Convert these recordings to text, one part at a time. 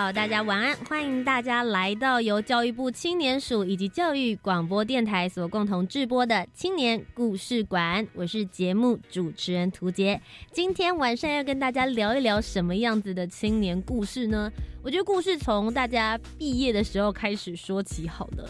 好，大家晚安！欢迎大家来到由教育部青年署以及教育广播电台所共同制播的青年故事馆。我是节目主持人涂杰。今天晚上要跟大家聊一聊什么样子的青年故事呢？我觉得故事从大家毕业的时候开始说起好了。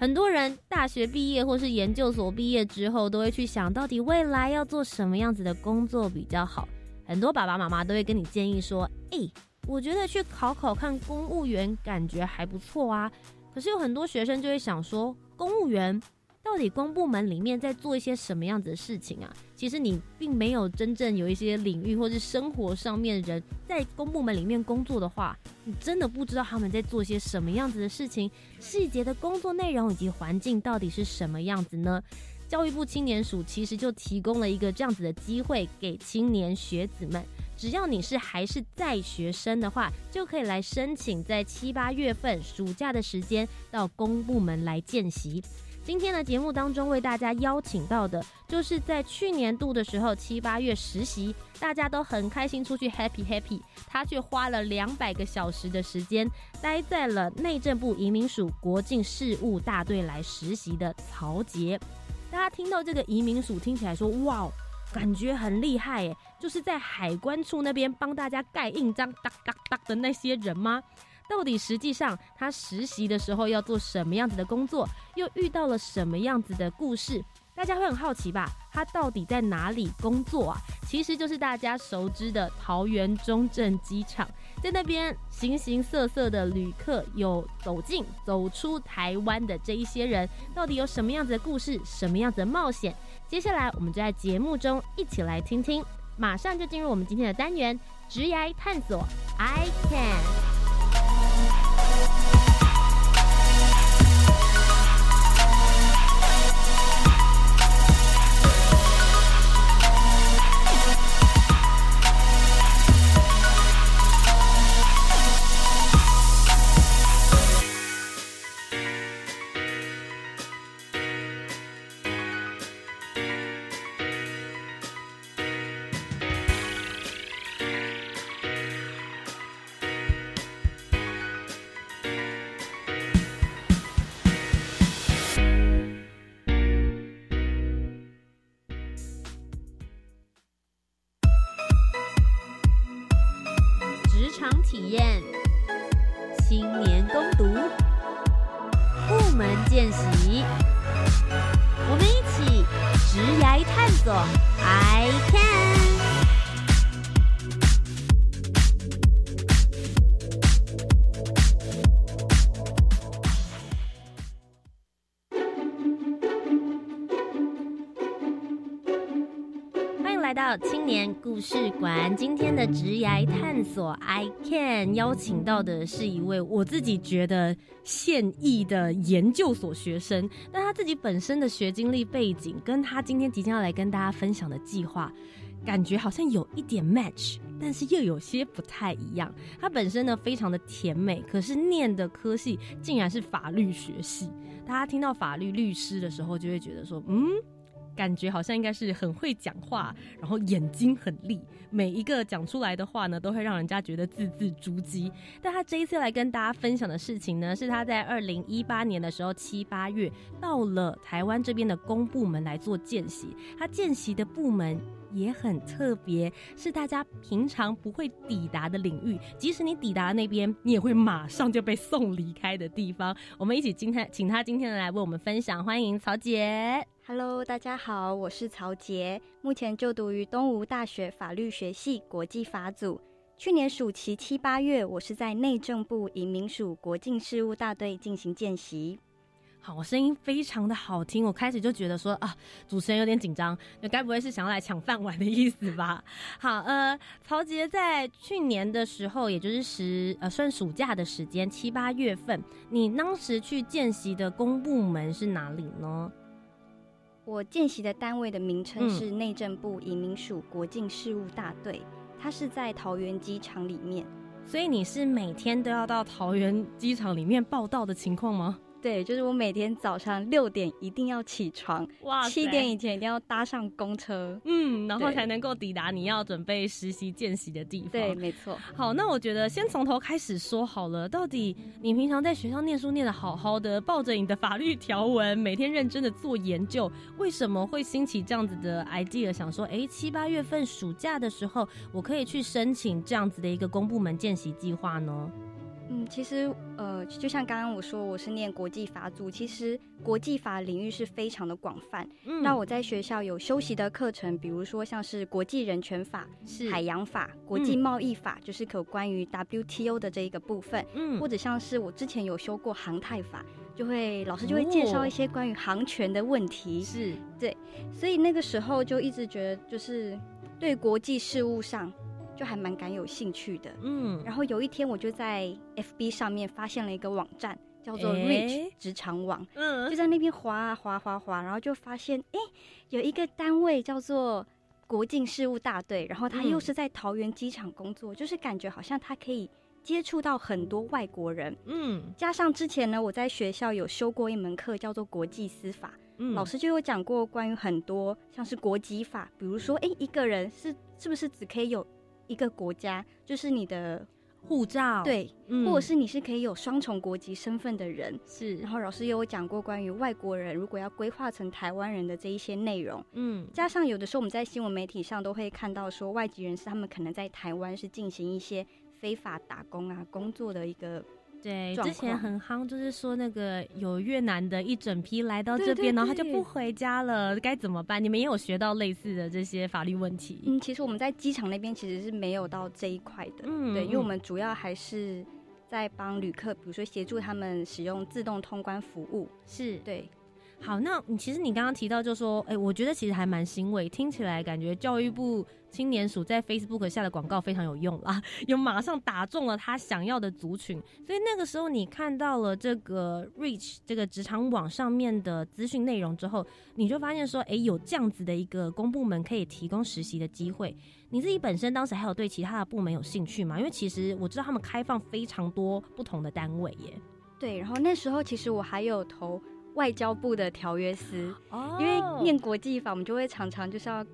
很多人大学毕业或是研究所毕业之后，都会去想到底未来要做什么样子的工作比较好。很多爸爸妈妈都会跟你建议说：“哎。”我觉得去考考看公务员感觉还不错啊，可是有很多学生就会想说，公务员到底公部门里面在做一些什么样子的事情啊？其实你并没有真正有一些领域或是生活上面的人在公部门里面工作的话，你真的不知道他们在做些什么样子的事情，细节的工作内容以及环境到底是什么样子呢？教育部青年署其实就提供了一个这样子的机会给青年学子们。只要你是还是在学生的话，就可以来申请，在七八月份暑假的时间到公部门来见习。今天的节目当中为大家邀请到的，就是在去年度的时候七八月实习，大家都很开心出去 happy happy，他却花了两百个小时的时间待在了内政部移民署国境事务大队来实习的曹杰。大家听到这个移民署，听起来说哇。感觉很厉害耶，就是在海关处那边帮大家盖印章哒哒哒的那些人吗？到底实际上他实习的时候要做什么样子的工作，又遇到了什么样子的故事？大家会很好奇吧？他到底在哪里工作啊？其实就是大家熟知的桃园中正机场，在那边形形色色的旅客有走进、走出台湾的这一些人，到底有什么样子的故事？什么样子的冒险？接下来，我们就在节目中一起来听听。马上就进入我们今天的单元——直涯探索。I can。体验。青年攻读部门见习。我们一起直来探索。I can 故事馆今天的职涯探索，I can 邀请到的是一位我自己觉得现役的研究所学生，那他自己本身的学经历背景，跟他今天即将要来跟大家分享的计划，感觉好像有一点 match，但是又有些不太一样。他本身呢非常的甜美，可是念的科系竟然是法律学系。大家听到法律律师的时候，就会觉得说，嗯。感觉好像应该是很会讲话，然后眼睛很利，每一个讲出来的话呢，都会让人家觉得字字珠玑。但他这一次来跟大家分享的事情呢，是他在二零一八年的时候七八月到了台湾这边的公部门来做见习，他见习的部门也很特别，是大家平常不会抵达的领域，即使你抵达那边，你也会马上就被送离开的地方。我们一起今天请他今天来为我们分享，欢迎曹杰。Hello，大家好，我是曹杰，目前就读于东吴大学法律学系国际法组，去年暑期七八月，我是在内政部移民署国境事务大队进行见习。好，我声音非常的好听，我开始就觉得说啊，主持人有点紧张，那该不会是想要来抢饭碗的意思吧？好，呃，曹杰在去年的时候，也就是十呃算暑假的时间，七八月份，你当时去见习的公部门是哪里呢？我见习的单位的名称是内政部移民署国境事务大队，它是在桃园机场里面，所以你是每天都要到桃园机场里面报道的情况吗？对，就是我每天早上六点一定要起床，哇，七点以前一定要搭上公车，嗯，然后才能够抵达你要准备实习见习的地方。对，没错。好，那我觉得先从头开始说好了，到底你平常在学校念书念的好好的，抱着你的法律条文，每天认真的做研究，为什么会兴起这样子的 idea，想说，哎，七八月份暑假的时候，我可以去申请这样子的一个公部门见习计划呢？嗯，其实呃，就像刚刚我说，我是念国际法组，其实国际法领域是非常的广泛。嗯，那我在学校有修习的课程，比如说像是国际人权法、海洋法、国际贸易法，就是可关于 WTO 的这一个部分。嗯，或者像是我之前有修过航太法，就会老师就会介绍一些关于航权的问题。是对，所以那个时候就一直觉得，就是对国际事务上。就还蛮感有兴趣的，嗯，然后有一天我就在 FB 上面发现了一个网站，叫做 Rich 职场网，嗯，就在那边滑啊滑滑滑，然后就发现，哎，有一个单位叫做国境事务大队，然后他又是在桃园机场工作，就是感觉好像他可以接触到很多外国人，嗯，加上之前呢，我在学校有修过一门课叫做国际司法，嗯，老师就有讲过关于很多像是国籍法，比如说，哎，一个人是是不是只可以有一个国家就是你的护照，对，或者是你是可以有双重国籍身份的人，是。然后老师也有讲过关于外国人如果要规划成台湾人的这一些内容，嗯，加上有的时候我们在新闻媒体上都会看到说外籍人士他们可能在台湾是进行一些非法打工啊工作的一个。对，之前很夯，就是说那个有越南的一整批来到这边，然后他就不回家了，该怎么办？你们也有学到类似的这些法律问题？嗯，其实我们在机场那边其实是没有到这一块的，嗯，对，因为我们主要还是在帮旅客，比如说协助他们使用自动通关服务，是对。好，那你其实你刚刚提到就说，哎，我觉得其实还蛮欣慰，听起来感觉教育部青年署在 Facebook 下的广告非常有用啦，有马上打中了他想要的族群，所以那个时候你看到了这个 Reach 这个职场网上面的资讯内容之后，你就发现说，哎，有这样子的一个公部门可以提供实习的机会，你自己本身当时还有对其他的部门有兴趣吗？因为其实我知道他们开放非常多不同的单位耶。对，然后那时候其实我还有投。外交部的条约司，因为念国际法，我们就会常常就是要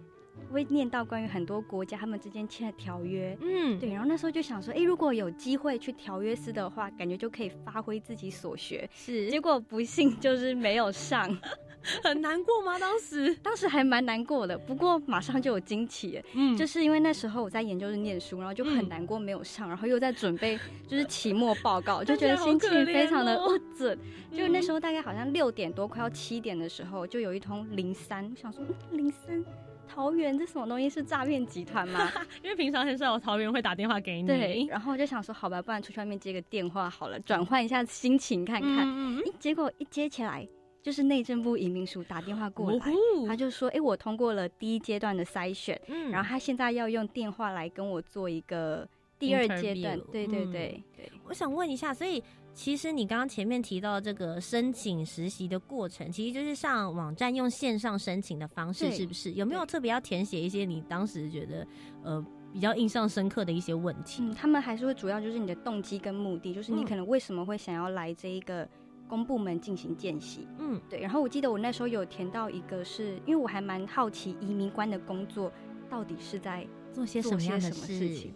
会念到关于很多国家他们之间签的条约，嗯，对。然后那时候就想说，哎，如果有机会去条约司的话，感觉就可以发挥自己所学。是，结果不幸就是没有上。很难过吗？当时，当时还蛮难过的。不过马上就有惊喜，嗯，就是因为那时候我在研究室念书，然后就很难过没有上，然后又在准备 就是期末报告，就觉得心情非常的不准。就那时候大概好像六点多快要七点的时候，就有一通零三，想说零三桃园这什么东西是诈骗集团吗？因为平常很少有桃园会打电话给你。对，然后我就想说好吧，不然出去外面接个电话好了，转换一下心情看看。嗯结果一接起来。就是内政部移民署打电话过来，他就说：“哎，我通过了第一阶段的筛选，嗯，然后他现在要用电话来跟我做一个第二阶段。”对对对对，我想问一下，所以其实你刚刚前面提到这个申请实习的过程，其实就是上网站用线上申请的方式，是不是？有没有特别要填写一些你当时觉得呃比较印象深刻的一些问题？嗯，他们还是会主要就是你的动机跟目的，就是你可能为什么会想要来这一个。公部门进行见习，嗯，对。然后我记得我那时候有填到一个，是因为我还蛮好奇移民官的工作到底是在做些什么样的事情。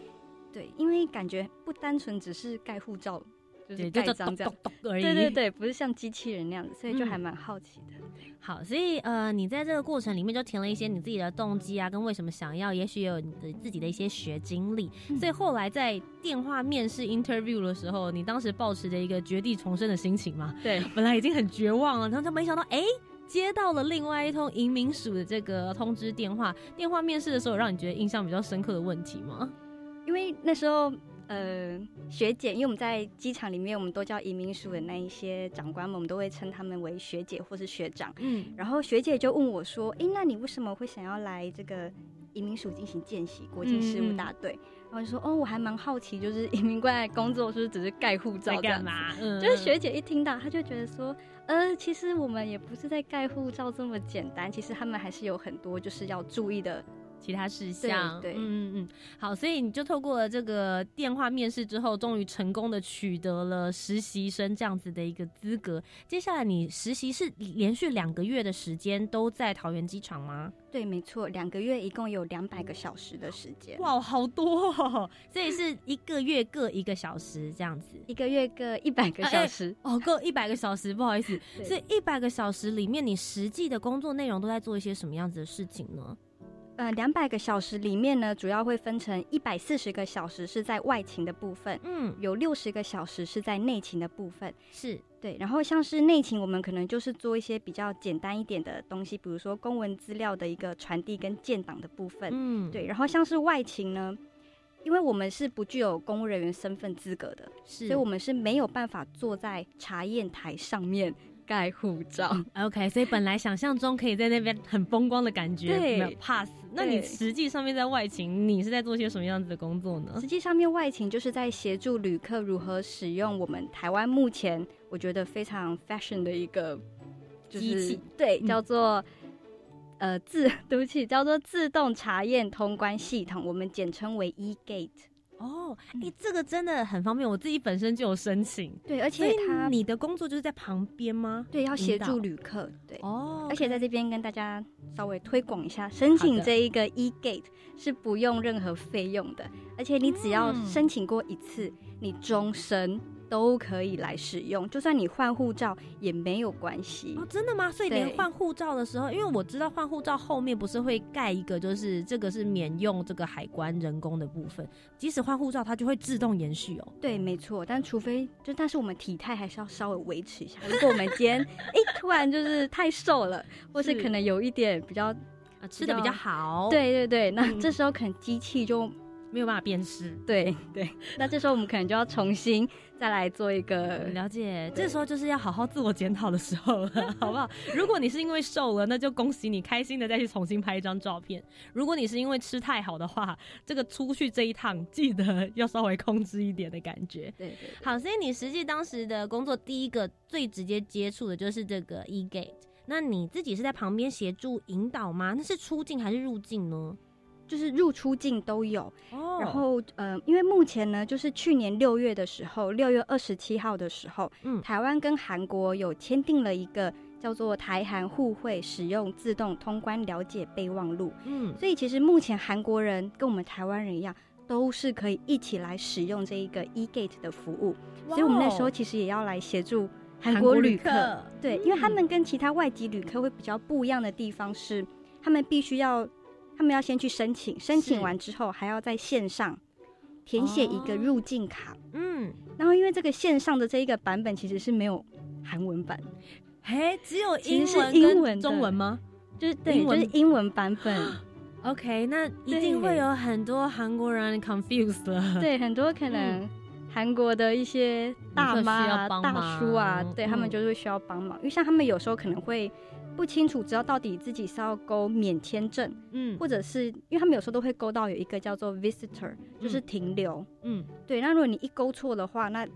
对，因为感觉不单纯只是盖护照。就是盖章这样，对对对，不是像机器人那样子，所以就还蛮好奇的。好，所以呃，你在这个过程里面就填了一些你自己的动机啊，跟为什么想要，也许有你的自己的一些学经历。所以后来在电话面试 interview 的时候，你当时抱持着一个绝地重生的心情嘛？对，本来已经很绝望了，然后就没想到，哎，接到了另外一通移民署的这个通知电话。电话面试的时候，让你觉得印象比较深刻的问题吗？因为那时候。呃，学姐，因为我们在机场里面，我们都叫移民署的那一些长官们，我们都会称他们为学姐或是学长。嗯，然后学姐就问我说：“哎，那你为什么会想要来这个移民署进行见习？国际事务大队？”然后就说：“哦，我还蛮好奇，就是移民官来工作是不是只是盖护照干嘛？”嗯就是学姐一听到，她就觉得说：“呃，其实我们也不是在盖护照这么简单，其实他们还是有很多就是要注意的。”其他事项，对，嗯嗯嗯，好，所以你就透过了这个电话面试之后，终于成功的取得了实习生这样子的一个资格。接下来你实习是连续两个月的时间都在桃园机场吗？对，没错，两个月一共有两百个小时的时间。哇，好多哦！所以是一个月各一个小时这样子，一个月各一百个小时哦，各一百个小时，不好意思。所以一百个小时里面，你实际的工作内容都在做一些什么样子的事情呢？呃，两百个小时里面呢，主要会分成一百四十个小时是在外勤的部分，嗯，有六十个小时是在内勤的部分，是对。然后像是内勤，我们可能就是做一些比较简单一点的东西，比如说公文资料的一个传递跟建档的部分，嗯，对。然后像是外勤呢，因为我们是不具有公务人员身份资格的，是，所以我们是没有办法坐在查验台上面。盖护照，OK，所以本来想象中可以在那边很风光的感觉，对，pass。那你实际上面在外勤，你是在做些什么样子的工作呢？实际上面外勤就是在协助旅客如何使用我们台湾目前我觉得非常 fashion 的一个机器，对，叫做呃自，对不起，叫做自动查验通关系统，我们简称为 e 哦，你这个真的很方便，我自己本身就有申请。对，而且他你的工作就是在旁边吗？对，要协助旅客。对，哦，而且在这边跟大家稍微推广一下，申请这一个 e gate 是不用任何费用的，而且你只要申请过一次，你终身。都可以来使用，就算你换护照也没有关系哦。真的吗？所以连换护照的时候，因为我知道换护照后面不是会盖一个，就是这个是免用这个海关人工的部分，即使换护照它就会自动延续哦。对，没错。但除非就但是我们体态还是要稍微维持一下。如果我们今天哎突然就是太瘦了，或是可能有一点比较吃的比较好，对对对，那这时候可能机器就。没有办法辨识，对对，那这时候我们可能就要重新再来做一个了解。这时候就是要好好自我检讨的时候了，好不好？如果你是因为瘦了，那就恭喜你，开心的再去重新拍一张照片。如果你是因为吃太好的话，这个出去这一趟记得要稍微控制一点的感觉。对对，好。所以你实际当时的工作，第一个最直接接触的就是这个 e gate。那你自己是在旁边协助引导吗？那是出境还是入境呢？就是入出境都有，然后呃，因为目前呢，就是去年六月的时候，六月二十七号的时候，嗯，台湾跟韩国有签订了一个叫做台韩互惠使用自动通关了解备忘录，嗯，所以其实目前韩国人跟我们台湾人一样，都是可以一起来使用这一个 e gate 的服务，所以我们那时候其实也要来协助韩国旅客，对，因为他们跟其他外籍旅客会比较不一样的地方是，他们必须要。他们要先去申请，申请完之后还要在线上填写一个入境卡。嗯，然后因为这个线上的这一个版本其实是没有韩文版，嘿，只有英文英文中文吗？就是对，就是英文版本。OK，那一定会有很多韩国人 confused 了。对，很多可能韩国的一些大妈啊、大叔啊，对他们就是需要帮忙，因为像他们有时候可能会。不清楚，知道到底自己是要勾免签证，嗯，或者是因为他们有时候都会勾到有一个叫做 visitor，就是停留，嗯，对。那如果你一勾错的话，那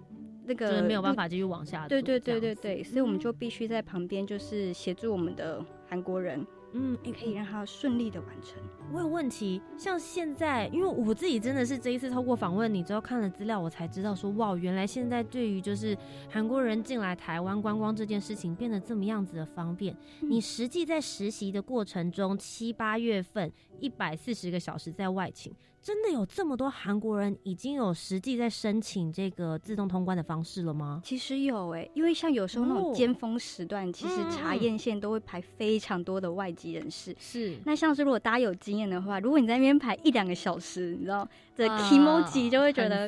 那个没有办法继续往下。对对对对对，所以我们就必须在旁边就是协助我们的韩国人。嗯，也可以让他顺利的完成。我有问题，像现在，因为我自己真的是这一次透过访问你之后看了资料，我才知道说，哇，原来现在对于就是韩国人进来台湾观光这件事情变得这么样子的方便。你实际在实习的过程中，七八月份一百四十个小时在外勤。真的有这么多韩国人已经有实际在申请这个自动通关的方式了吗？其实有诶，因为像有时候那种尖峰时段，其实查验线都会排非常多的外籍人士。是，那像是如果大家有经验的话，如果你在那边排一两个小时，你知道的 emoji 就会觉得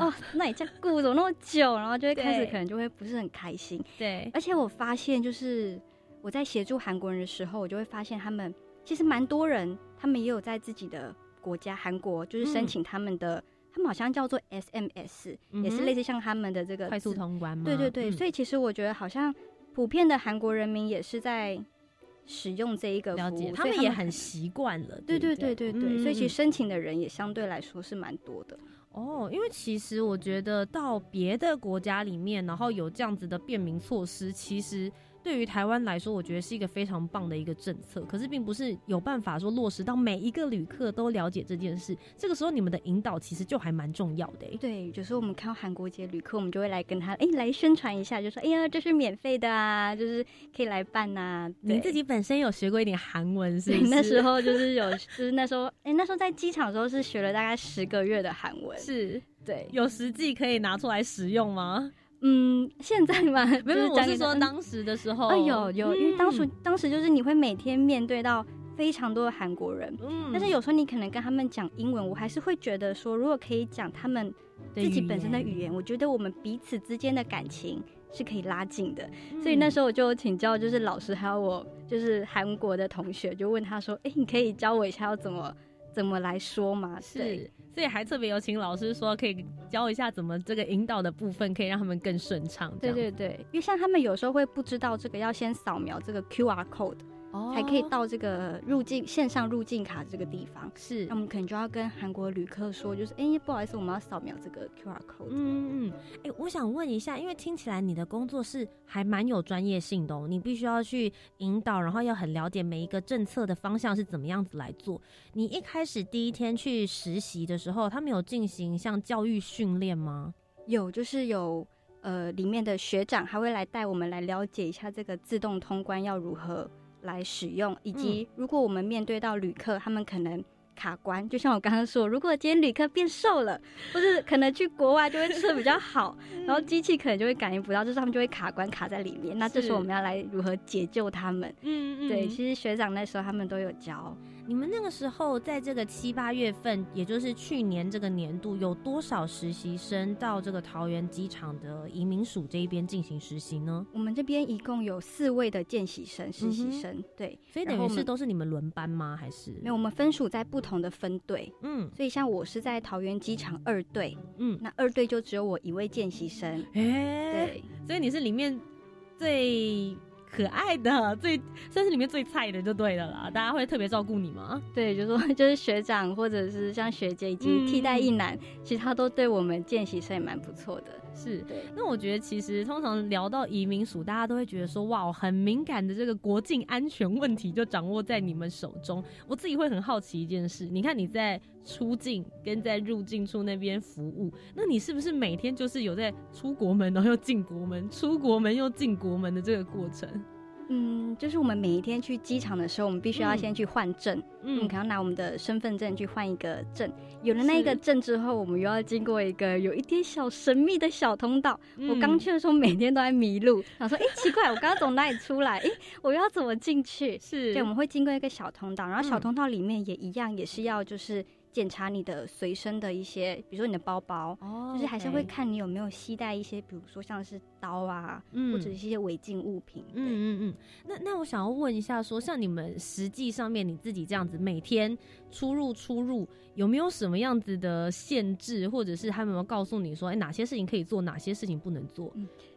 哦，那你这顾怎么那么久？然后就会开始可能就会不是很开心。对，而且我发现就是我在协助韩国人的时候，我就会发现他们其实蛮多人，他们也有在自己的。国家韩国就是申请他们的他们好像叫做 SMS，也是类似像他们的这个快速通关嘛？对对对，所以其实我觉得好像普遍的韩国人民也是在使用这一个服务，他们也很习惯了。对对对对对，所以其实申请的人也相对来说是蛮多的。哦，因为其实我觉得到别的国家里面，然后有这样子的便民措施，其实。对于台湾来说，我觉得是一个非常棒的一个政策。可是，并不是有办法说落实到每一个旅客都了解这件事。这个时候，你们的引导其实就还蛮重要的。对，就是我们看到韩国籍旅客，我们就会来跟他哎来宣传一下，就说哎呀，这是免费的啊，就是可以来办呐。你自己本身有学过一点韩文是？那时候就是有，就是那时候哎，那时候在机场的时候是学了大概十个月的韩文。是，对，有实际可以拿出来使用吗？嗯，现在嘛，没有，我是说当时的时候，哎有有，因为当时当时就是你会每天面对到非常多的韩国人，嗯，但是有时候你可能跟他们讲英文，我还是会觉得说，如果可以讲他们自己本身的语言，我觉得我们彼此之间的感情是可以拉近的。所以那时候我就请教，就是老师还有我就是韩国的同学，就问他说，哎，你可以教我一下要怎么怎么来说吗？是。所以还特别有请老师说，可以教一下怎么这个引导的部分，可以让他们更顺畅。对对对，因为像他们有时候会不知道这个要先扫描这个 Q R code。才可以到这个入境线上入境卡这个地方，是，那我们可能就要跟韩国旅客说，就是，哎，不好意思，我们要扫描这个 QR code。嗯嗯，哎，我想问一下，因为听起来你的工作是还蛮有专业性的哦，你必须要去引导，然后要很了解每一个政策的方向是怎么样子来做。你一开始第一天去实习的时候，他们有进行像教育训练吗？有，就是有，呃，里面的学长还会来带我们来了解一下这个自动通关要如何。来使用，以及如果我们面对到旅客，他们可能卡关，就像我刚刚说，如果今天旅客变瘦了，或是可能去国外就会吃的比较好，然后机器可能就会感应不到，就是他们就会卡关卡在里面。那这时候我们要来如何解救他们？嗯嗯，对，其实学长那时候他们都有教。你们那个时候在这个七八月份，也就是去年这个年度，有多少实习生到这个桃园机场的移民署这一边进行实习呢？我们这边一共有四位的见习生、实习生，对，所以等于是都是你们轮班吗？还是没有？我们分属在不同的分队，嗯，所以像我是在桃园机场二队，嗯，那二队就只有我一位见习生，哎，对，所以你是里面最。可爱的，最算是里面最菜的就对了啦。大家会特别照顾你吗？对，就说 就是学长或者是像学姐以及替代一男，其实他都对我们见习生也蛮不错的。是，对。那我觉得其实通常聊到移民署，大家都会觉得说，哇，很敏感的这个国境安全问题就掌握在你们手中。我自己会很好奇一件事，你看你在出境跟在入境处那边服务，那你是不是每天就是有在出国门然后又进国门，出国门又进国门的这个过程？嗯，就是我们每一天去机场的时候，我们必须要先去换证，嗯，可能拿我们的身份证去换一个证。有了那个证之后，我们又要经过一个有一点小神秘的小通道。我刚去的时候，每天都在迷路，想说，哎，奇怪，我刚刚从哪里出来？哎，我要怎么进去？是，对，我们会经过一个小通道，然后小通道里面也一样，也是要就是。检查你的随身的一些，比如说你的包包，就是还是会看你有没有携带一些，比如说像是刀啊，或者一些违禁物品。嗯嗯嗯。那那我想要问一下，说像你们实际上面你自己这样子每天出入出入，有没有什么样子的限制，或者是他们有没有告诉你说，哎，哪些事情可以做，哪些事情不能做？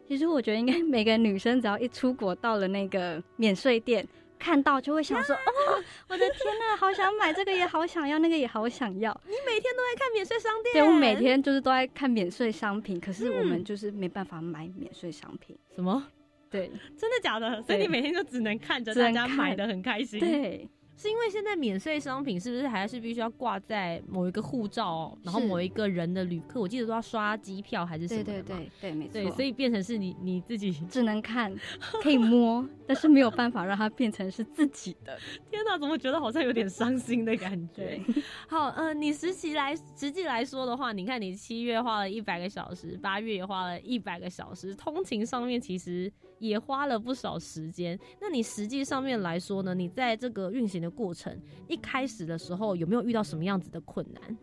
其实我觉得应该每个女生只要一出国到了那个免税店。看到就会想说，哦，我的天呐，好想买这个，也好想要那个，也好想要。你每天都在看免税商店？对，我每天就是都在看免税商品，可是我们就是没办法买免税商品。什么？对，真的假的？所以你每天就只能看着大家买的很开心。对。是因为现在免税商品是不是还是必须要挂在某一个护照，然后某一个人的旅客，我记得都要刷机票还是什么对对对对，没错。所以变成是你你自己只能看，可以摸，但是没有办法让它变成是自己的。天哪，怎么觉得好像有点伤心的感觉？好，嗯，你实习来实际来说的话，你看你七月花了一百个小时，八月也花了一百个小时，通勤上面其实也花了不少时间。那你实际上面来说呢？你在这个运行的过程一开始的时候有没有遇到什么样子的困难，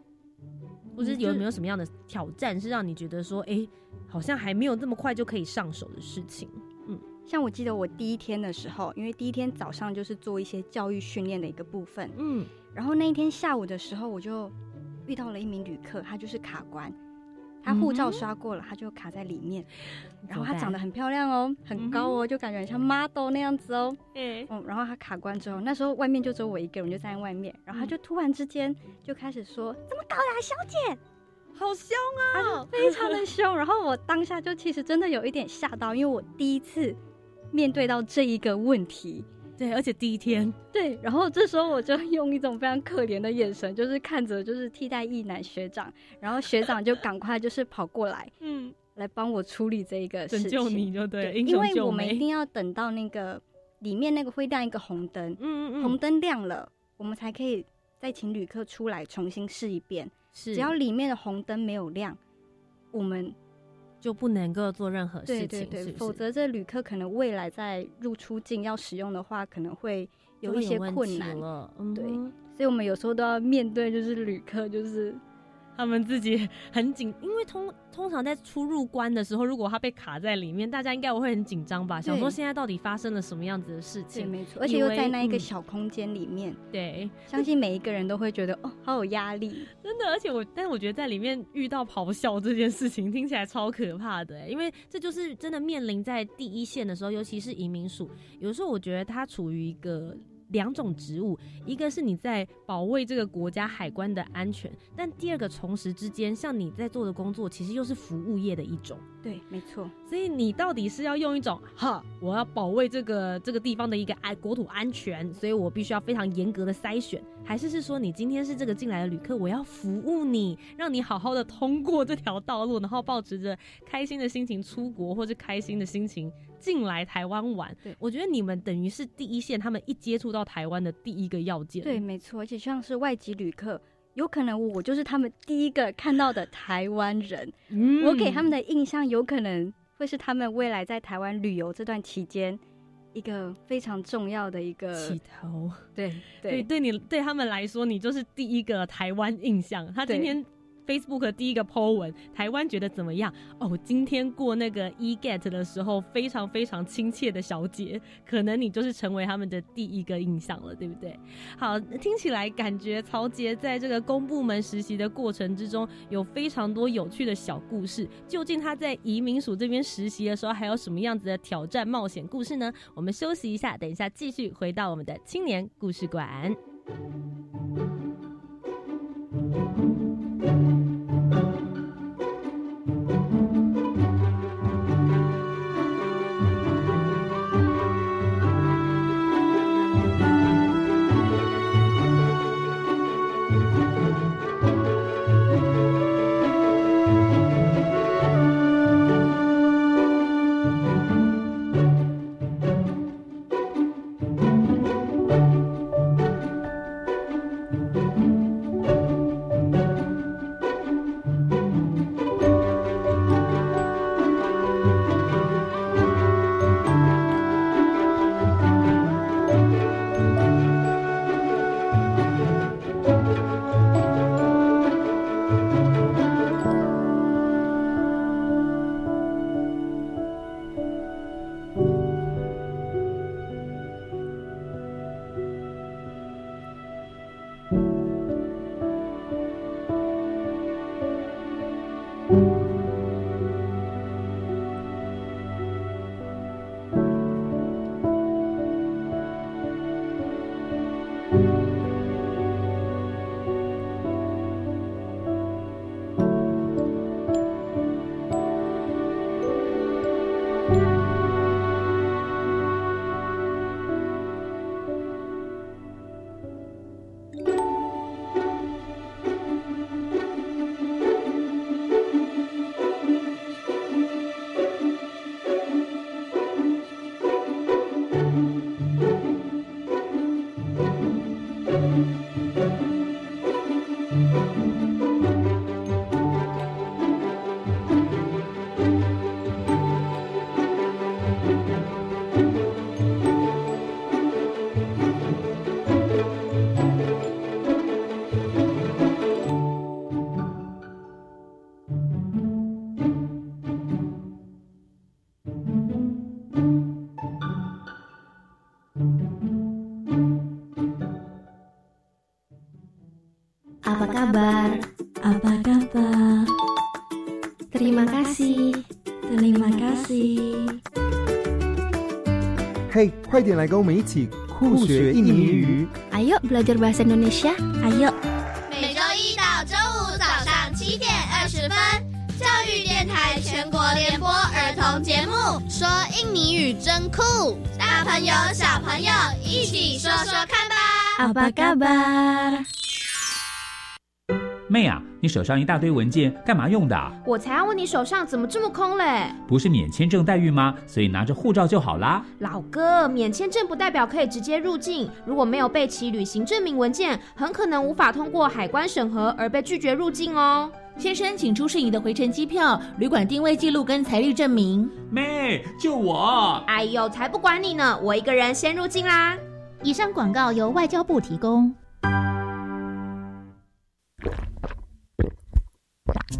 或者有没有什么样的挑战是让你觉得说，哎，好像还没有这么快就可以上手的事情？嗯，像我记得我第一天的时候，因为第一天早上就是做一些教育训练的一个部分，嗯，然后那一天下午的时候我就遇到了一名旅客，他就是卡关，他护照刷过了，他就卡在里面。然后他长得很漂亮哦，很高哦，就感觉很像 model 那样子哦。嗯，然后他卡关之后，那时候外面就只有我一个人，就站在外面。然后他就突然之间就开始说：“怎么搞的，小姐？好凶啊！”非常的凶。然后我当下就其实真的有一点吓到，因为我第一次面对到这一个问题。对，而且第一天。对，然后这时候我就用一种非常可怜的眼神，就是看着就是替代役男学长，然后学长就赶快就是跑过来，嗯。来帮我处理这一个事情，拯救你就对，因为我们一定要等到那个里面那个会亮一个红灯，嗯嗯嗯，红灯亮了，我们才可以再请旅客出来重新试一遍。是，只要里面的红灯没有亮，我们就不能够做任何事情，对对对，否则这旅客可能未来在入出境要使用的话，可能会有一些困难了。对，所以我们有时候都要面对，就是旅客就是。他们自己很紧，因为通通常在出入关的时候，如果他被卡在里面，大家应该会很紧张吧？想说现在到底发生了什么样子的事情？对，没错，而且又在那一个小空间里面，对，相信每一个人都会觉得哦，好有压力，真的。而且我，但是我觉得在里面遇到咆哮这件事情，听起来超可怕的，因为这就是真的面临在第一线的时候，尤其是移民署，有时候我觉得他处于一个。两种职务，一个是你在保卫这个国家海关的安全，但第二个同时之间，像你在做的工作，其实又是服务业的一种。对，没错。所以你到底是要用一种哈，我要保卫这个这个地方的一个安国土安全，所以我必须要非常严格的筛选，还是是说你今天是这个进来的旅客，我要服务你，让你好好的通过这条道路，然后保持着开心的心情出国，或是开心的心情。进来台湾玩，对我觉得你们等于是第一线，他们一接触到台湾的第一个要件。对，没错，而且像是外籍旅客，有可能我就是他们第一个看到的台湾人，我给他们的印象有可能会是他们未来在台湾旅游这段期间一个非常重要的一个起头。对对，对你对他们来说，你就是第一个台湾印象。他今天。Facebook 第一个 po 文，台湾觉得怎么样？哦，今天过那个 e get 的时候，非常非常亲切的小姐，可能你就是成为他们的第一个印象了，对不对？好，听起来感觉曹杰在这个公部门实习的过程之中，有非常多有趣的小故事。究竟他在移民署这边实习的时候，还有什么样子的挑战冒险故事呢？我们休息一下，等一下继续回到我们的青年故事馆。Kabar? Apa kabar? Terima kasih, terima kasih. 嘿，快点来跟我们一起酷学印尼语！Ayo belajar bahasa Indonesia. Ayo. 每周一到周五早上七点二十分，教育电台全国联播儿童节目，说印尼语真酷，大朋友小朋友一起说说看吧。Apa kabar？妹啊，你手上一大堆文件，干嘛用的？我才要问你手上怎么这么空嘞？不是免签证待遇吗？所以拿着护照就好啦。老哥，免签证不代表可以直接入境，如果没有备齐旅行证明文件，很可能无法通过海关审核而被拒绝入境哦。先生，请出示你的回程机票、旅馆定位记录跟财力证明。妹，就我！哎呦，才不管你呢，我一个人先入境啦。以上广告由外交部提供。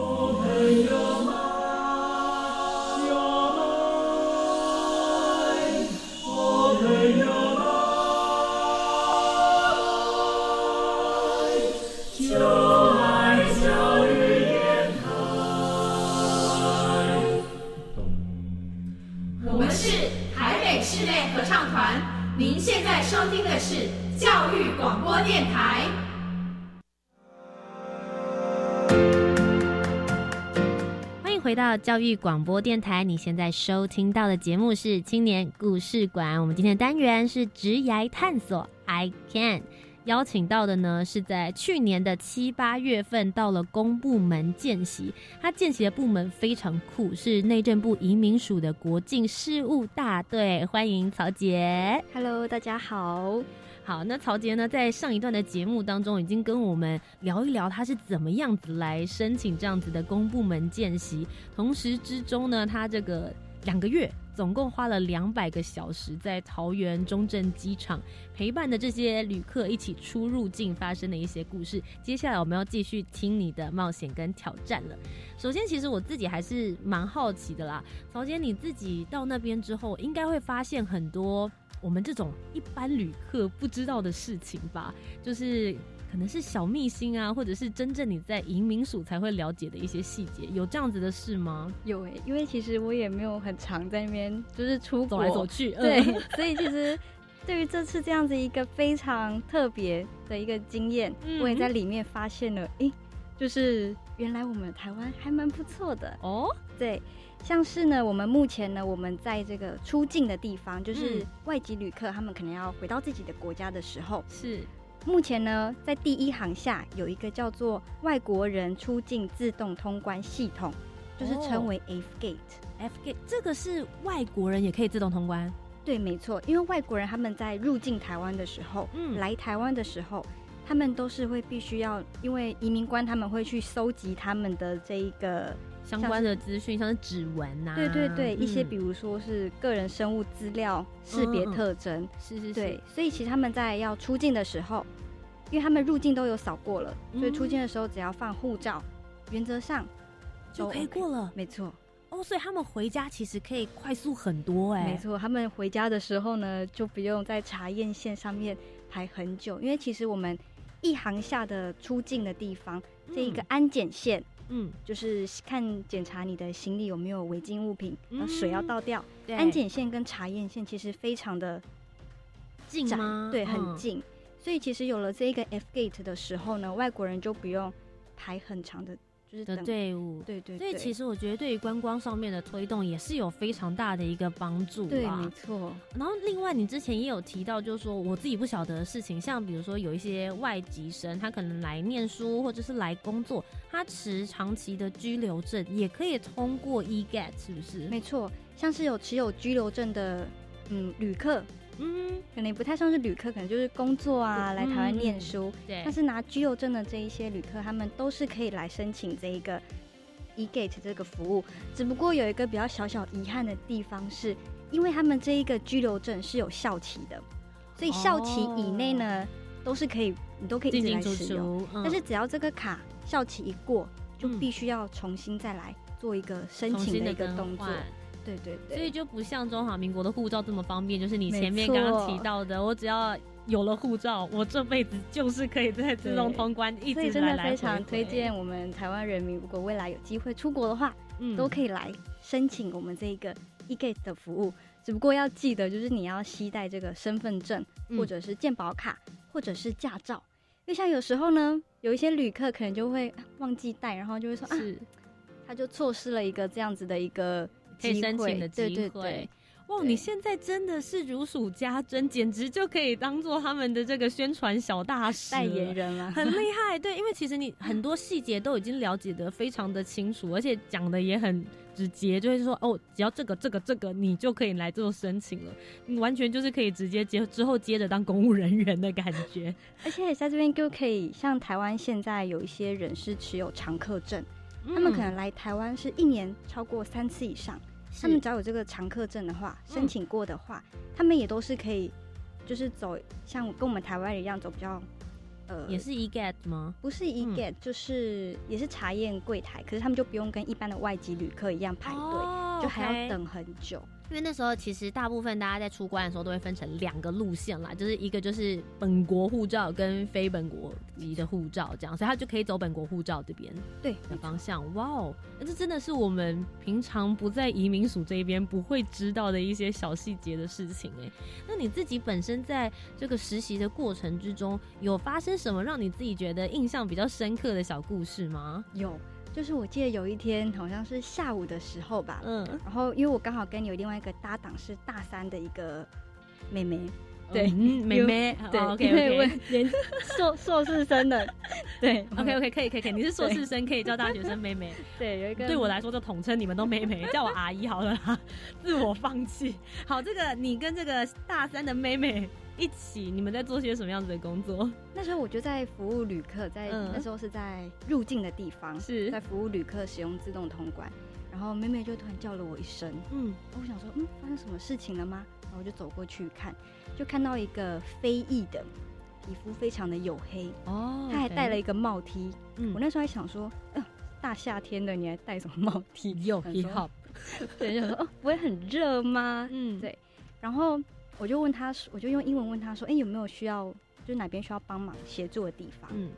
朋友们，我们是台北室内合唱团，您现在收听的是教育广播电台。回到教育广播电台，你现在收听到的节目是青年故事馆。我们今天的单元是职涯探索，I can。邀请到的呢，是在去年的七八月份到了公部门见习，他见习的部门非常酷，是内政部移民署的国境事务大队。欢迎曹杰，Hello，大家好。好，那曹杰呢，在上一段的节目当中，已经跟我们聊一聊他是怎么样子来申请这样子的公部门见习，同时之中呢，他这个两个月。总共花了两百个小时在桃园中正机场陪伴的这些旅客一起出入境发生的一些故事。接下来我们要继续听你的冒险跟挑战了。首先，其实我自己还是蛮好奇的啦，曹杰你自己到那边之后，应该会发现很多我们这种一般旅客不知道的事情吧？就是。可能是小秘辛啊，或者是真正你在移民署才会了解的一些细节，有这样子的事吗？有诶，因为其实我也没有很常在那边就是出走来走去，对，所以其实对于这次这样子一个非常特别的一个经验，我也在里面发现了，诶，就是原来我们台湾还蛮不错的哦。对，像是呢，我们目前呢，我们在这个出境的地方，就是外籍旅客他们可能要回到自己的国家的时候，是。目前呢，在第一行下有一个叫做外国人出境自动通关系统，就是称为 F Gate。F Gate 这个是外国人也可以自动通关？对，没错，因为外国人他们在入境台湾的时候，嗯，来台湾的时候，他们都是会必须要，因为移民官他们会去收集他们的这一个相关的资讯，像是指纹呐，对对对，一些比如说是个人生物资料识别特征，是是是，对，所以其实他们在要出境的时候。因为他们入境都有扫过了，所以出境的时候只要放护照，原则上就可以过了。没错，哦，所以他们回家其实可以快速很多哎。没错，他们回家的时候呢，就不用在查验线上面排很久，因为其实我们一行下的出境的地方，这一个安检线，嗯，就是看检查你的行李有没有违禁物品，水要倒掉。安检线跟查验线其实非常的近吗？对，很近。所以其实有了这个 F gate 的时候呢，外国人就不用排很长的，就是的队伍。对对。所以其实我觉得对于观光上面的推动也是有非常大的一个帮助。对，没错。然后另外你之前也有提到，就是说我自己不晓得的事情，像比如说有一些外籍生，他可能来念书或者是来工作，他持长期的居留证也可以通过 E gate，是不是？没错，像是有持有居留证的。嗯，旅客嗯，可能不太像是旅客，可能就是工作啊，来台湾念书。对，但是拿居留证的这一些旅客，他们都是可以来申请这一个 eGate 这个服务。只不过有一个比较小小遗憾的地方是，因为他们这一个居留证是有效期的，所以效期以内呢，都是可以，你都可以一直来使用。但是只要这个卡效期一过，就必须要重新再来做一个申请的一个动作。对对对，所以就不像中华民国的护照这么方便，就是你前面刚刚提到的，我只要有了护照，我这辈子就是可以在自动通关，一直来来所以真的非常推荐我们台湾人民，如果未来有机会出国的话，嗯，都可以来申请我们这一个 eGate 的服务。只不过要记得，就是你要携带这个身份证，或者是健保卡，或者是驾照。因为像有时候呢，有一些旅客可能就会忘记带，然后就会说啊，他就错失了一个这样子的一个。可以申请的机会，哇！你现在真的是如数家珍，简直就可以当做他们的这个宣传小大使、代言人了，很厉害。对，因为其实你很多细节都已经了解的非常的清楚，而且讲的也很直接，就是说哦，只要这个、这个、这个，你就可以来做申请了。你完全就是可以直接接之后接着当公务人员的感觉，而且在这边就可以像台湾现在有一些人是持有常客证，他们可能来台湾是一年超过三次以上。他们只要有这个常客证的话，申请过的话，他们也都是可以，就是走像跟我们台湾人一样走比较，呃，也是 e get 吗？不是 e get，就是也是查验柜台，可是他们就不用跟一般的外籍旅客一样排队，就还要等很久。因为那时候其实大部分大家在出关的时候都会分成两个路线啦，就是一个就是本国护照跟非本国籍的护照这样，所以他就可以走本国护照这边对的方向。哇哦，那这真的是我们平常不在移民署这边不会知道的一些小细节的事情哎。那你自己本身在这个实习的过程之中，有发生什么让你自己觉得印象比较深刻的小故事吗？有。就是我记得有一天好像是下午的时候吧，嗯，然后因为我刚好跟有另外一个搭档是大三的一个妹妹，对，嗯妹妹，对，OK OK，连硕硕士生的，对，OK OK，可以可以可以，你是硕士生可以叫大学生妹妹，对，有一个对我来说就统称你们都妹妹，叫我阿姨好了，自我放弃。好，这个你跟这个大三的妹妹。一起，你们在做些什么样子的工作？那时候我就在服务旅客，在那时候是在入境的地方，是在服务旅客使用自动通关。然后妹妹就突然叫了我一声，嗯，我想说，嗯，发生什么事情了吗？然后我就走过去看，就看到一个非裔的，皮肤非常的黝黑哦，他还戴了一个帽 T。嗯，我那时候还想说，嗯，大夏天的你还戴什么帽 T？又 hip hop，对，就说哦，不会很热吗？嗯，对，然后。我就问他，我就用英文问他说：“哎，有没有需要，就是哪边需要帮忙协助的地方？”嗯，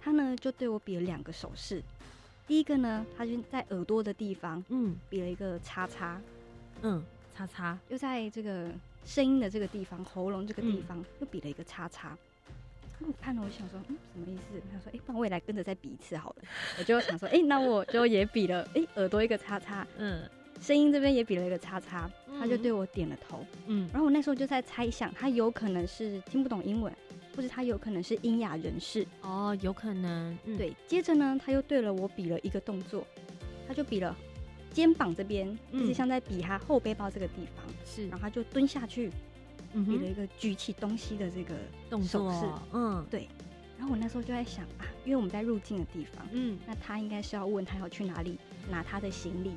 他呢就对我比了两个手势。第一个呢，他就在耳朵的地方，嗯，比了一个叉叉，嗯，叉叉，又在这个声音的这个地方，喉咙这个地方又比了一个叉叉。我看了，我想说，嗯，什么意思？他说：“哎，不然我也来跟着再比一次好了。”我就想说：“哎，那我就也比了，哎，耳朵一个叉叉，嗯。”声音这边也比了一个叉叉，他就对我点了头。嗯，然后我那时候就在猜想，他有可能是听不懂英文，或者他有可能是英雅人士。哦，有可能。对，接着呢，他又对了我比了一个动作，他就比了肩膀这边，就是像在比他后背包这个地方。是，然后他就蹲下去，比了一个举起东西的这个动作。嗯，对。然后我那时候就在想啊，因为我们在入境的地方，嗯，那他应该是要问他要去哪里拿他的行李。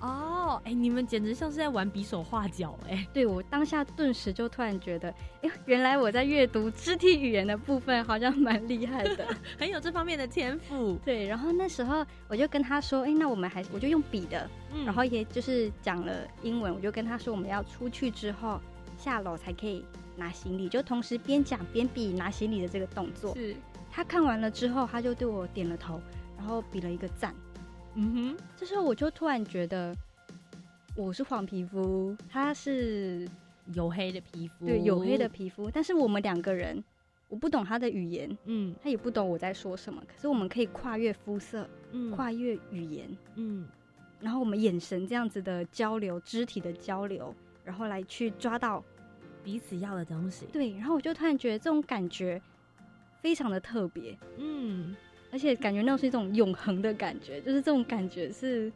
哦，哎，你们简直像是在玩比手画脚，哎，对我当下顿时就突然觉得，哎，原来我在阅读肢体语言的部分好像蛮厉害的，很有这方面的天赋。对，然后那时候我就跟他说，哎，那我们还我就用笔的，然后也就是讲了英文，我就跟他说我们要出去之后下楼才可以拿行李，就同时边讲边比拿行李的这个动作。是，他看完了之后，他就对我点了头，然后比了一个赞。嗯哼，这时候我就突然觉得，我是黄皮肤，他是黝黑的皮肤，对，黝黑的皮肤。但是我们两个人，我不懂他的语言，嗯，他也不懂我在说什么。可是我们可以跨越肤色，嗯，跨越语言，嗯，然后我们眼神这样子的交流，肢体的交流，然后来去抓到彼此要的东西。对，然后我就突然觉得这种感觉非常的特别，嗯。而且感觉那是一种永恒的感觉，就是这种感觉是，